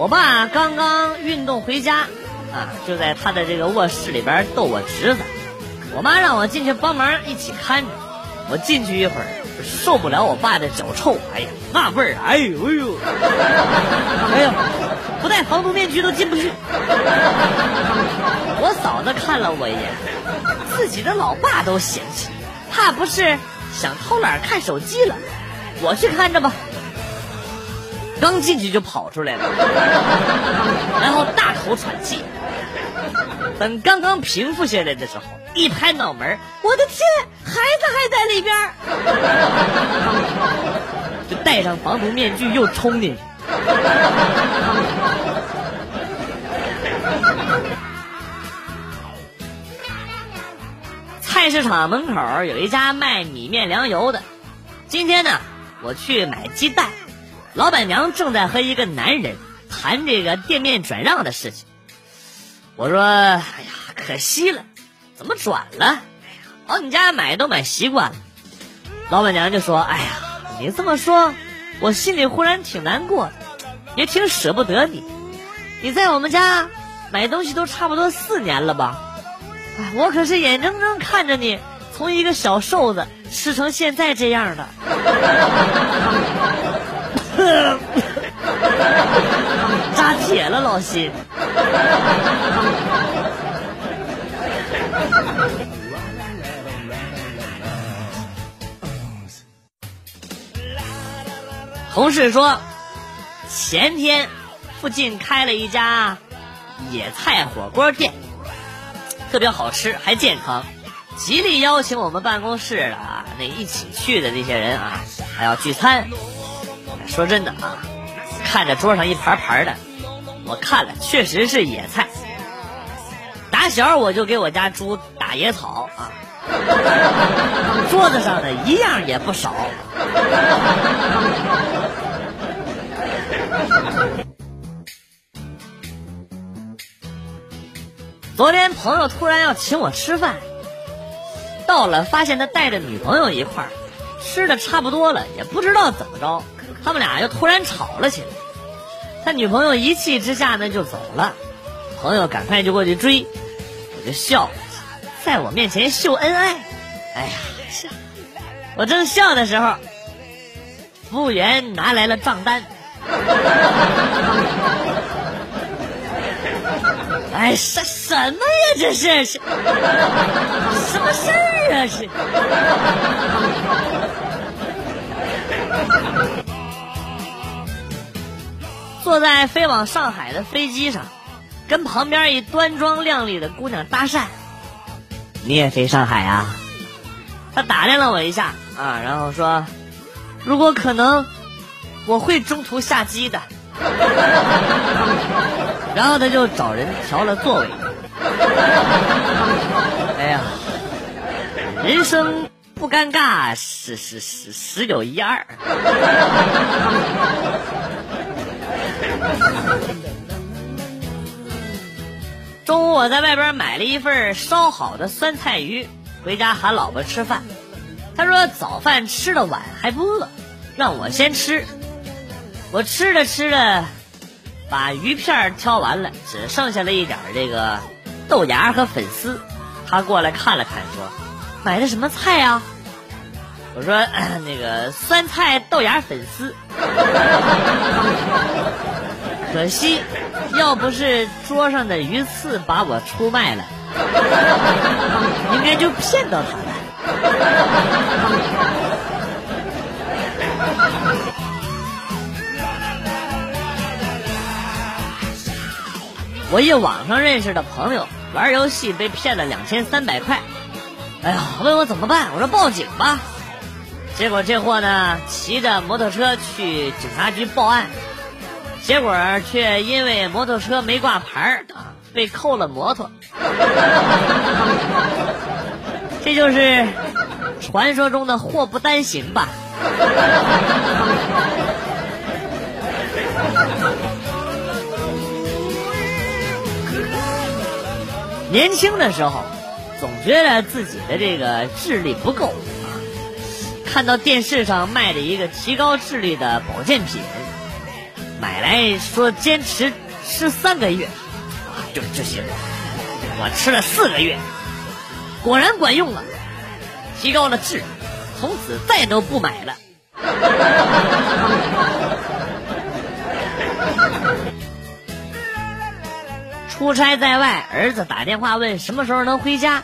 我爸刚刚运动回家，啊，就在他的这个卧室里边逗我侄子。我妈让我进去帮忙一起看着。我进去一会儿，受不了我爸的脚臭，哎呀，那味儿，哎呦哎呦，哎呀，不戴防毒面具都进不去。我嫂子看了我一眼，自己的老爸都嫌弃，怕不是想偷懒看手机了？我去看着吧。刚进去就跑出来了，然后大口喘气。等刚刚平复下来的时候，一拍脑门我的天，孩子还在里边就戴上防毒面具又冲进去。菜市场门口有一家卖米面粮油的，今天呢，我去买鸡蛋。老板娘正在和一个男人谈这个店面转让的事情。我说：“哎呀，可惜了，怎么转了？哎呀，往你家买都买习惯了。”老板娘就说：“哎呀，你这么说，我心里忽然挺难过的，也挺舍不得你。你在我们家买东西都差不多四年了吧？哎，我可是眼睁睁看着你从一个小瘦子吃成现在这样的。” 扎铁了，老心。同事说，前天附近开了一家野菜火锅店，特别好吃，还健康，极力邀请我们办公室的啊那一起去的那些人啊，还要聚餐。说真的啊，看着桌上一盘盘的，我看了确实是野菜。打小我就给我家猪打野草啊，桌子上的一样也不少。昨天朋友突然要请我吃饭，到了发现他带着女朋友一块儿，吃的差不多了，也不知道怎么着。他们俩又突然吵了起来，他女朋友一气之下呢就走了，朋友赶快就过去追，我就笑，在我面前秀恩爱，哎呀，我正笑的时候，服务员拿来了账单，哎，什什么呀这是，什么事儿啊是？坐在飞往上海的飞机上，跟旁边一端庄靓丽的姑娘搭讪：“你也飞上海啊？”他打量了我一下啊，然后说：“如果可能，我会中途下机的。”然后他就找人调了座位。哎呀，人生不尴尬，十十十十有一二。中午我在外边买了一份烧好的酸菜鱼，回家喊老婆吃饭。他说早饭吃的晚还不饿，让我先吃。我吃着吃着，把鱼片挑完了，只剩下了一点这个豆芽和粉丝。他过来看了看，说：“买的什么菜呀？”我说：“ 那个酸菜豆芽粉丝。”可惜，要不是桌上的鱼刺把我出卖了，应该就骗到他了。我一网上认识的朋友玩游戏被骗了两千三百块，哎呀，问我怎么办？我说报警吧。结果这货呢，骑着摩托车去警察局报案。结果却因为摩托车没挂牌啊，被扣了摩托。这就是传说中的祸不单行吧？年轻的时候，总觉得自己的这个智力不够啊。看到电视上卖的一个提高智力的保健品。买来说坚持吃三个月，啊，就就行。我吃了四个月，果然管用了，提高了质，从此再都不买了。出差在外，儿子打电话问什么时候能回家，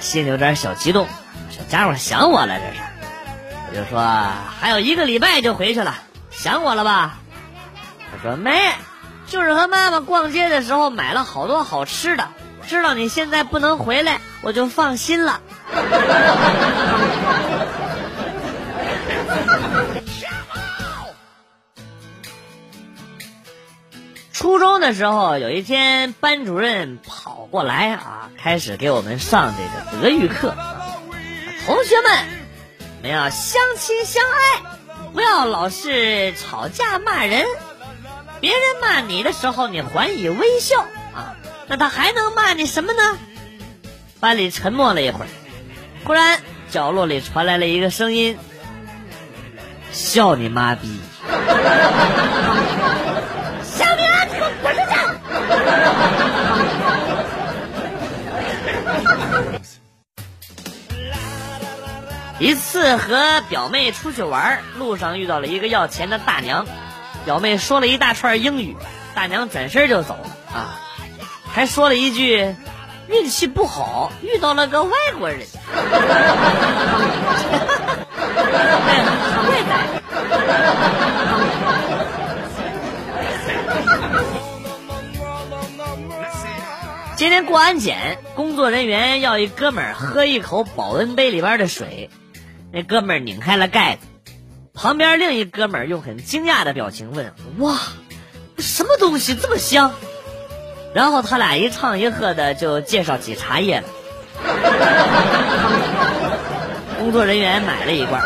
心里有点小激动。小家伙想我了，这是。我就说还有一个礼拜就回去了，想我了吧？说没，就是和妈妈逛街的时候买了好多好吃的。知道你现在不能回来，我就放心了。初中的时候，有一天班主任跑过来啊，开始给我们上这个德育课。同学们，们要相亲相爱，不要老是吵架骂人。别人骂你的时候，你还以微笑啊，那他还能骂你什么呢？班里沉默了一会儿，忽然角落里传来了一个声音：“笑你妈逼！” 小明，滚出去一次和表妹出去玩，路上遇到了一个要钱的大娘，表妹说了一大串英语，大娘转身就走了啊，还说了一句运气不好遇到了个外国人，怪哉。今天过安检，工作人员要一哥们儿喝一口保温杯里边的水，那哥们儿拧开了盖子，旁边另一哥们儿用很惊讶的表情问：“哇，什么东西这么香？”然后他俩一唱一和的就介绍起茶叶了。工作人员买了一罐，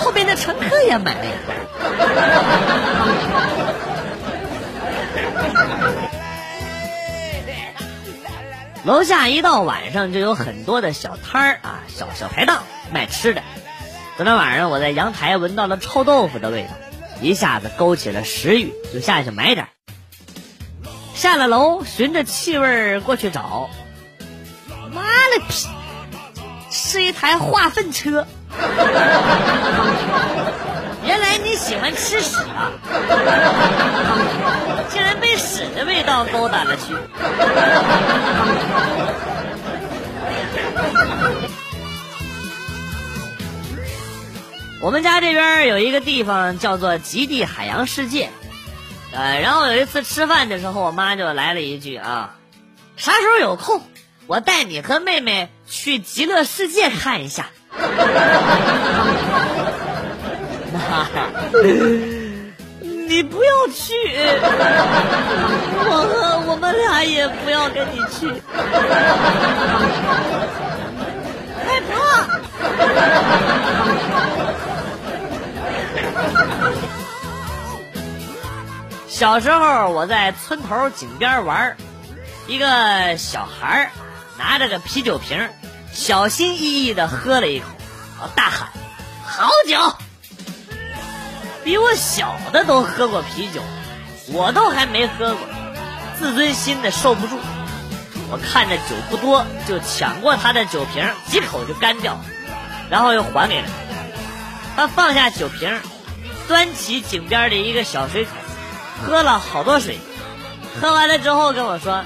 后边的乘客也买了一罐。楼下一到晚上就有很多的小摊儿啊，小小排档卖吃的。昨天晚上我在阳台闻到了臭豆腐的味道，一下子勾起了食欲，就下去买点。下了楼，循着气味过去找，妈了批，是一台化粪车。原来你喜欢吃屎啊！竟然被屎的味道勾搭了去。我们家这边有一个地方叫做极地海洋世界，呃，然后有一次吃饭的时候，我妈就来了一句啊：“啥时候有空，我带你和妹妹去极乐世界看一下。”哈哈，你不要去，我和我们俩也不要跟你去，小时候我在村头井边玩，一个小孩拿着个啤酒瓶，小心翼翼的喝了一口，大喊：“好酒！”比我小的都喝过啤酒，我都还没喝过，自尊心的受不住。我看着酒不多，就抢过他的酒瓶，几口就干掉，然后又还给他。他放下酒瓶，端起井边的一个小水桶，喝了好多水。喝完了之后跟我说：“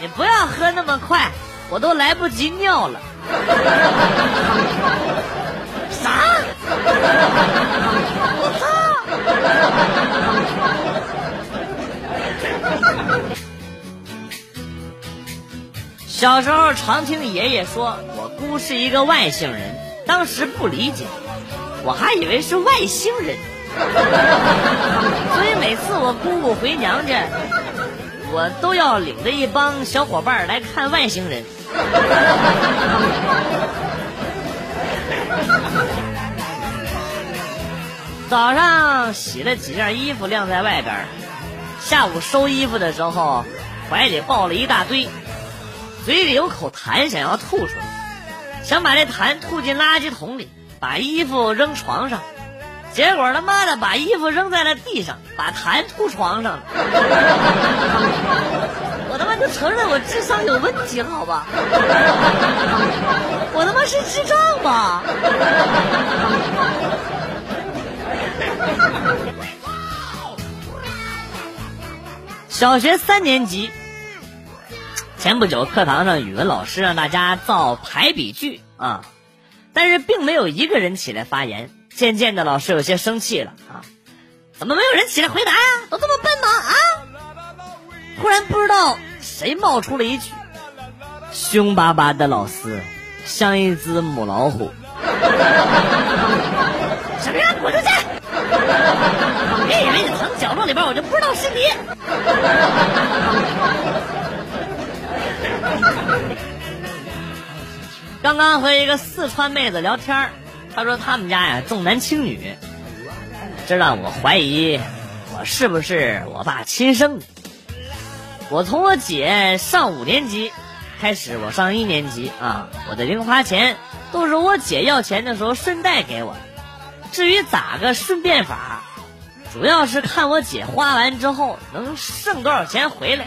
你不要喝那么快，我都来不及尿了。”啥？我操！小时候常听爷爷说我姑是一个外星人，当时不理解，我还以为是外星人，所以每次我姑姑回娘家，我都要领着一帮小伙伴来看外星人。早上洗了几件衣服晾在外边，下午收衣服的时候，怀里抱了一大堆，嘴里有口痰想要吐出来，想把这痰吐进垃圾桶里，把衣服扔床上，结果他妈的把衣服扔在了地上，把痰吐床上了。我他妈就承认我智商有问题，好吧？我他妈是智障吧？小学三年级，前不久课堂上语文老师让大家造排比句啊，但是并没有一个人起来发言。渐渐的，老师有些生气了啊！怎么没有人起来回答呀？都这么笨吗？啊！突然不知道谁冒出了一句：“凶巴巴的老师像一只母老虎。”什么呀，滚出去！别以为你藏角落里边，我就不知道是你。刚刚和一个四川妹子聊天他说他们家呀重男轻女，这让我怀疑我是不是我爸亲生的。我从我姐上五年级开始，我上一年级啊，我的零花钱都是我姐要钱的时候顺带给我。至于咋个顺便法，主要是看我姐花完之后能剩多少钱回来。